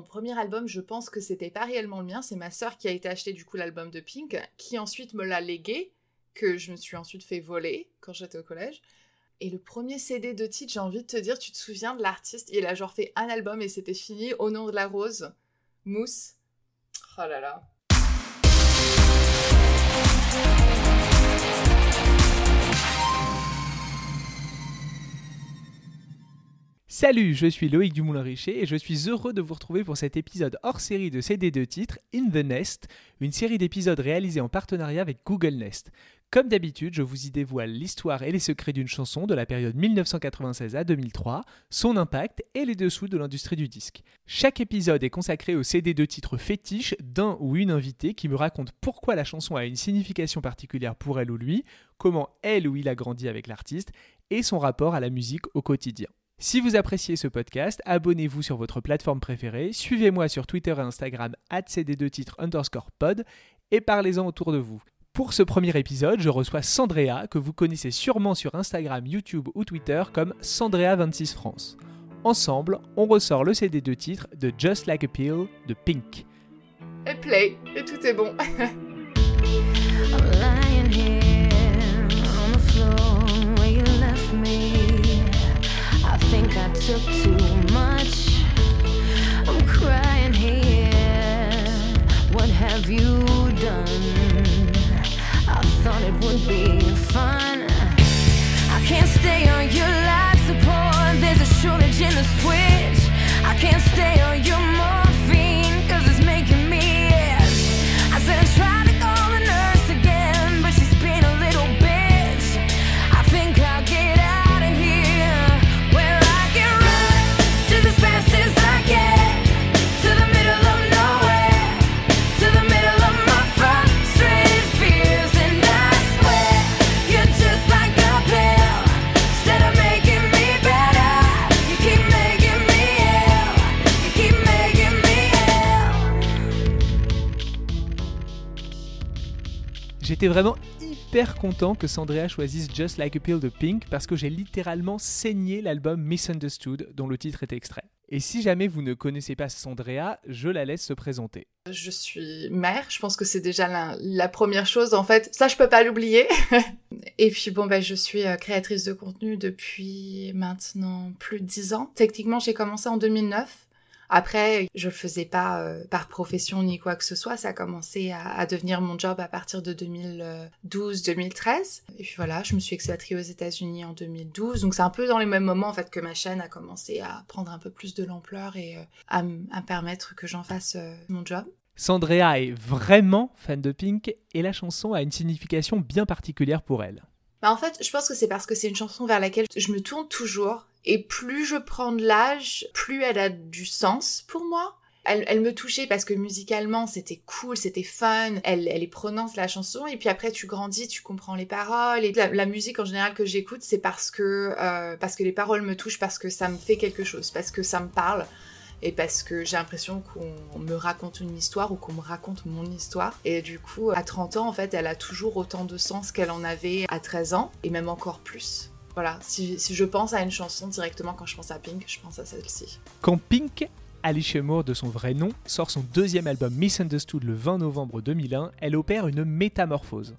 mon premier album, je pense que c'était pas réellement le mien. C'est ma sœur qui a été acheter du coup l'album de Pink, qui ensuite me l'a légué, que je me suis ensuite fait voler quand j'étais au collège. Et le premier CD de titre, j'ai envie de te dire, tu te souviens de l'artiste? Il a genre fait un album et c'était fini. Au nom de la rose, Mousse. Oh là là. Salut, je suis Loïc Dumoulin-Richer et je suis heureux de vous retrouver pour cet épisode hors série de CD de titres In the Nest, une série d'épisodes réalisés en partenariat avec Google Nest. Comme d'habitude, je vous y dévoile l'histoire et les secrets d'une chanson de la période 1996 à 2003, son impact et les dessous de l'industrie du disque. Chaque épisode est consacré au CD de titres fétiche d'un ou une invitée qui me raconte pourquoi la chanson a une signification particulière pour elle ou lui, comment elle ou il a grandi avec l'artiste et son rapport à la musique au quotidien. Si vous appréciez ce podcast, abonnez-vous sur votre plateforme préférée, suivez-moi sur Twitter et Instagram cd2titres underscore pod et parlez-en autour de vous. Pour ce premier épisode, je reçois Sandrea, que vous connaissez sûrement sur Instagram, YouTube ou Twitter comme Sandrea26 France. Ensemble, on ressort le CD de titres de Just Like a Pill de Pink. Et play, et tout est bon. took too much. I'm crying here. What have you done? I thought it would be fun. I can't stay on your life support. There's a shortage in the switch. I can't stay on your J'étais vraiment hyper content que Sandrea choisisse Just Like a Pill de Pink parce que j'ai littéralement saigné l'album Misunderstood dont le titre est extrait. Et si jamais vous ne connaissez pas Sandrea, je la laisse se présenter. Je suis mère, je pense que c'est déjà la, la première chose en fait. Ça, je peux pas l'oublier. Et puis bon, ben, je suis euh, créatrice de contenu depuis maintenant plus de 10 ans. Techniquement, j'ai commencé en 2009. Après, je le faisais pas euh, par profession ni quoi que ce soit. Ça a commencé à, à devenir mon job à partir de 2012-2013. Et puis voilà, je me suis expatriée aux États-Unis en 2012. Donc c'est un peu dans les mêmes moments en fait que ma chaîne a commencé à prendre un peu plus de l'ampleur et euh, à me permettre que j'en fasse euh, mon job. Sandrea est vraiment fan de Pink et la chanson a une signification bien particulière pour elle. Bah en fait, je pense que c'est parce que c'est une chanson vers laquelle je me tourne toujours. Et plus je prends de l'âge, plus elle a du sens pour moi. Elle, me touchait parce que musicalement c'était cool, c'était fun, elle, elle est la chanson et puis après tu grandis, tu comprends les paroles et la, la musique en général que j'écoute c'est parce que euh, parce que les paroles me touchent, parce que ça me fait quelque chose, parce que ça me parle et parce que j'ai l'impression qu'on me raconte une histoire ou qu'on me raconte mon histoire. Et du coup, à 30 ans, en fait, elle a toujours autant de sens qu'elle en avait à 13 ans, et même encore plus. Voilà, si, je pense à une chanson directement quand je pense à Pink, je pense à celle-ci. Quand Pink, Alicia Moore de son vrai nom, sort son deuxième album Misunderstood le 20 novembre 2001, elle opère une métamorphose.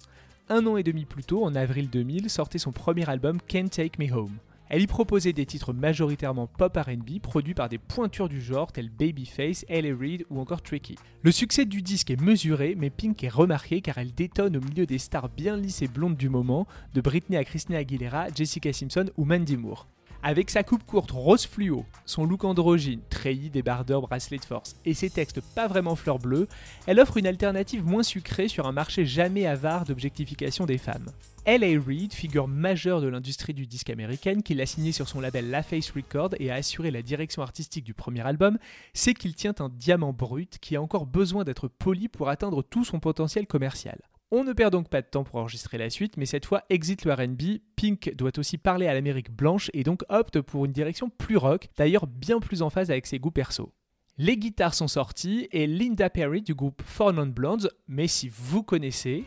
Un an et demi plus tôt, en avril 2000, sortait son premier album Can't Take Me Home. Elle y proposait des titres majoritairement pop RB produits par des pointures du genre tels Babyface, L.A. Reid ou encore Tricky. Le succès du disque est mesuré, mais Pink est remarquée car elle détonne au milieu des stars bien lisses et blondes du moment, de Britney à Christina Aguilera, Jessica Simpson ou Mandy Moore. Avec sa coupe courte rose fluo, son look androgyne, treillis, débardeur, bracelet de force et ses textes pas vraiment fleur bleue, elle offre une alternative moins sucrée sur un marché jamais avare d'objectification des femmes. L.A. Reid, figure majeure de l'industrie du disque américaine, qui l'a signé sur son label La Face Record et a assuré la direction artistique du premier album, sait qu'il tient un diamant brut qui a encore besoin d'être poli pour atteindre tout son potentiel commercial. On ne perd donc pas de temps pour enregistrer la suite, mais cette fois exit le RB, Pink doit aussi parler à l'Amérique blanche et donc opte pour une direction plus rock, d'ailleurs bien plus en phase avec ses goûts perso. Les guitares sont sorties et Linda Perry du groupe Four Non Blondes, mais si vous connaissez,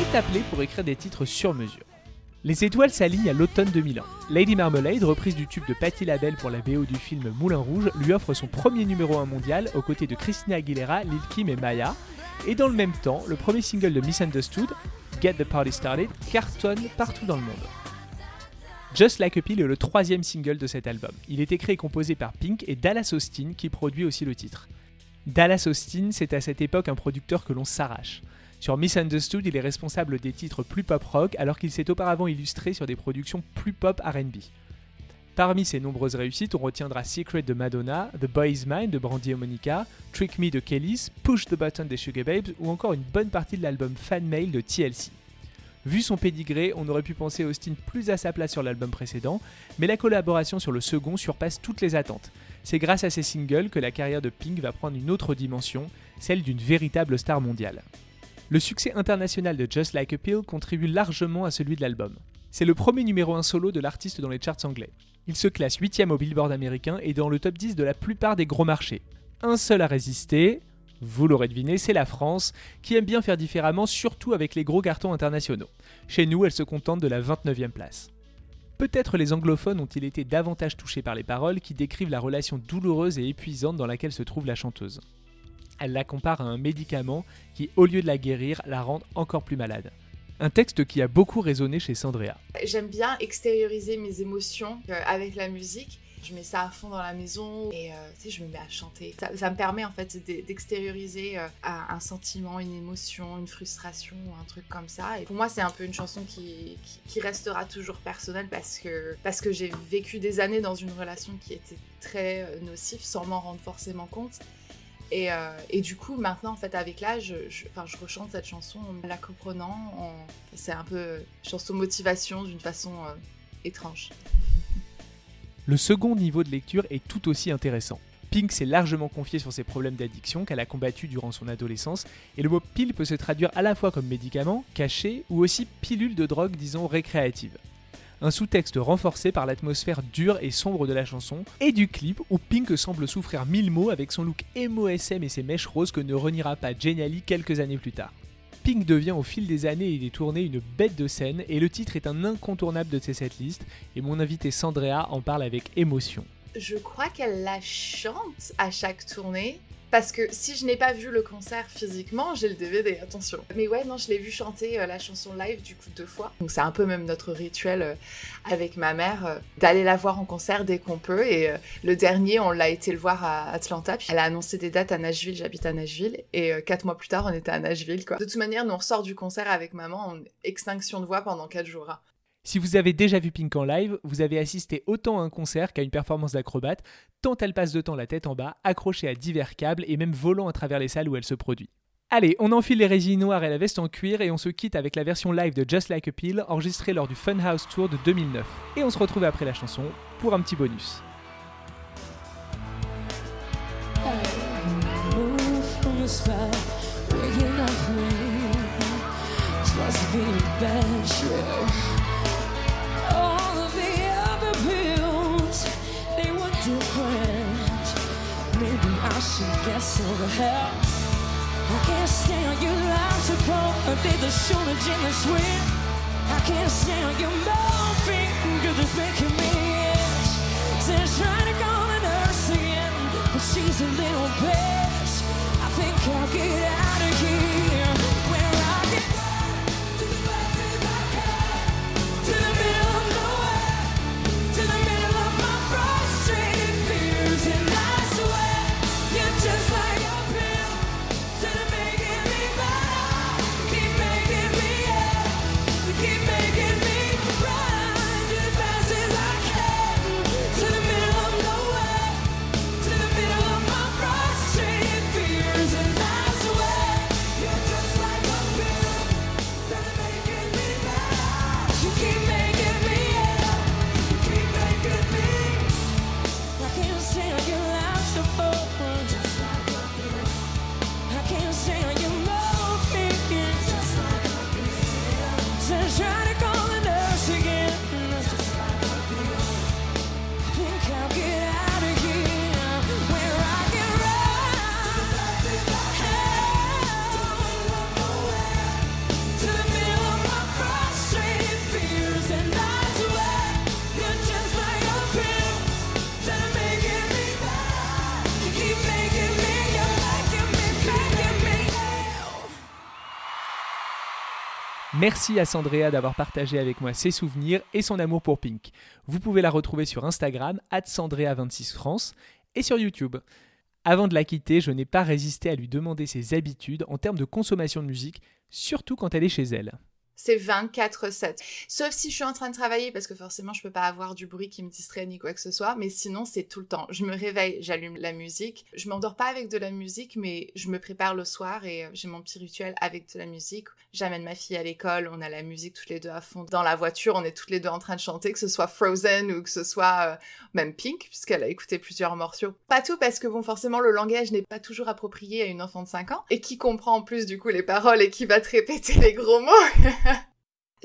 est appelée pour écrire des titres sur mesure. Les étoiles s'alignent à l'automne 2001. Lady Marmalade, reprise du tube de Patti LaBelle pour la BO du film Moulin Rouge, lui offre son premier numéro 1 mondial aux côtés de Christina Aguilera, Lil Kim et Maya. Et dans le même temps, le premier single de Misunderstood, Get the Party Started, cartonne partout dans le monde. Just Like a Pill est le troisième single de cet album. Il est écrit et composé par Pink et Dallas Austin qui produit aussi le titre. Dallas Austin, c'est à cette époque un producteur que l'on s'arrache. Sur Misunderstood, il est responsable des titres plus pop rock alors qu'il s'est auparavant illustré sur des productions plus pop RB. Parmi ses nombreuses réussites, on retiendra Secret de Madonna, The Boy Is Mine de Brandy et Monica, Trick Me de Kellys, Push the Button des Sugar Babes ou encore une bonne partie de l'album Fan Mail de TLC. Vu son pédigré, on aurait pu penser Austin plus à sa place sur l'album précédent, mais la collaboration sur le second surpasse toutes les attentes. C'est grâce à ces singles que la carrière de Pink va prendre une autre dimension, celle d'une véritable star mondiale. Le succès international de Just Like a Pill contribue largement à celui de l'album. C'est le premier numéro 1 solo de l'artiste dans les charts anglais. Il se classe 8ème au Billboard américain et dans le top 10 de la plupart des gros marchés. Un seul à résister, vous l'aurez deviné, c'est la France, qui aime bien faire différemment, surtout avec les gros cartons internationaux. Chez nous, elle se contente de la 29e place. Peut-être les anglophones ont-ils été davantage touchés par les paroles qui décrivent la relation douloureuse et épuisante dans laquelle se trouve la chanteuse elle la compare à un médicament qui, au lieu de la guérir, la rend encore plus malade. Un texte qui a beaucoup résonné chez Sandrea. J'aime bien extérioriser mes émotions euh, avec la musique. Je mets ça à fond dans la maison et euh, tu sais, je me mets à chanter. Ça, me permet en fait d'extérioriser euh, un sentiment, une émotion, une frustration, un truc comme ça. Et pour moi, c'est un peu une chanson qui, qui, restera toujours personnelle parce que, parce que j'ai vécu des années dans une relation qui était très nocive sans m'en rendre forcément compte. Euh, et, du coup, maintenant, en fait, avec l'âge, je, rechante cette chanson en la comprenant. C'est un peu chanson motivation d'une façon euh, étrange. Le second niveau de lecture est tout aussi intéressant. Pink s'est largement confié sur ses problèmes d'addiction qu'elle a combattu durant son adolescence, et le mot pile peut se traduire à la fois comme médicament, caché, ou aussi pilule de drogue, disons, récréative un sous-texte renforcé par l'atmosphère dure et sombre de la chanson, et du clip où Pink semble souffrir mille mots avec son look emo SM et ses mèches roses que ne reniera pas Jenny quelques années plus tard. Pink devient au fil des années et des tournées une bête de scène et le titre est un incontournable de ces setlists et mon invité Sandrea en parle avec émotion. Je crois qu'elle la chante à chaque tournée parce que si je n'ai pas vu le concert physiquement, j'ai le DVD, attention. Mais ouais, non, je l'ai vu chanter euh, la chanson live du coup deux fois. Donc c'est un peu même notre rituel euh, avec ma mère euh, d'aller la voir en concert dès qu'on peut. Et le dernier, on l'a été le voir à Atlanta. Puis elle a annoncé des dates à Nashville, j'habite à Nashville. Et quatre mois plus tard, on était à Nashville, quoi. De toute manière, nous on sort du concert avec maman en extinction de voix pendant quatre jours. Hein. Si vous avez déjà vu Pink en live, vous avez assisté autant à un concert qu'à une performance d'acrobate, tant elle passe de temps la tête en bas, accrochée à divers câbles et même volant à travers les salles où elle se produit. Allez, on enfile les résines noires et la veste en cuir et on se quitte avec la version live de Just Like a Pill enregistrée lors du Funhouse Tour de 2009. Et on se retrouve après la chanson pour un petit bonus. Help. I can't stand your grow under the shortage in the sweat. I can't stand your morphine, cause it's making me itch. Says trying to call the nurse again, but she's a little bitch. I think I'll get out Merci à Sandrea d'avoir partagé avec moi ses souvenirs et son amour pour Pink. Vous pouvez la retrouver sur Instagram, Sandrea26France, et sur YouTube. Avant de la quitter, je n'ai pas résisté à lui demander ses habitudes en termes de consommation de musique, surtout quand elle est chez elle. C'est 24-7. Sauf si je suis en train de travailler, parce que forcément, je peux pas avoir du bruit qui me distrait ni quoi que ce soit. Mais sinon, c'est tout le temps. Je me réveille, j'allume la musique. Je m'endors pas avec de la musique, mais je me prépare le soir et euh, j'ai mon petit rituel avec de la musique. J'amène ma fille à l'école, on a la musique toutes les deux à fond. Dans la voiture, on est toutes les deux en train de chanter, que ce soit Frozen ou que ce soit euh, même Pink, puisqu'elle a écouté plusieurs morceaux. Pas tout, parce que bon, forcément, le langage n'est pas toujours approprié à une enfant de 5 ans, et qui comprend en plus du coup les paroles et qui va te répéter les gros mots.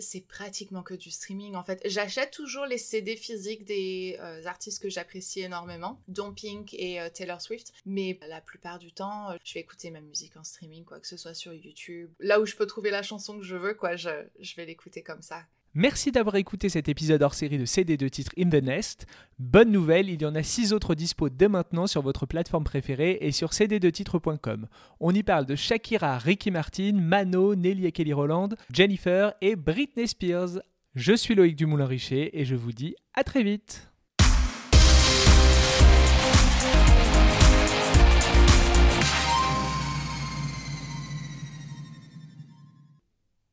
c'est pratiquement que du streaming en fait. J'achète toujours les CD physiques des euh, artistes que j'apprécie énormément, dont Pink et euh, Taylor Swift, mais la plupart du temps, euh, je vais écouter ma musique en streaming, quoi que ce soit sur YouTube. Là où je peux trouver la chanson que je veux, quoi, je, je vais l'écouter comme ça. Merci d'avoir écouté cet épisode hors série de CD de titres In the Nest. Bonne nouvelle, il y en a 6 autres dispo dès maintenant sur votre plateforme préférée et sur cd2titres.com. On y parle de Shakira, Ricky Martin, Mano, Nelly et Kelly Roland, Jennifer et Britney Spears. Je suis Loïc Dumoulin-Richer et je vous dis à très vite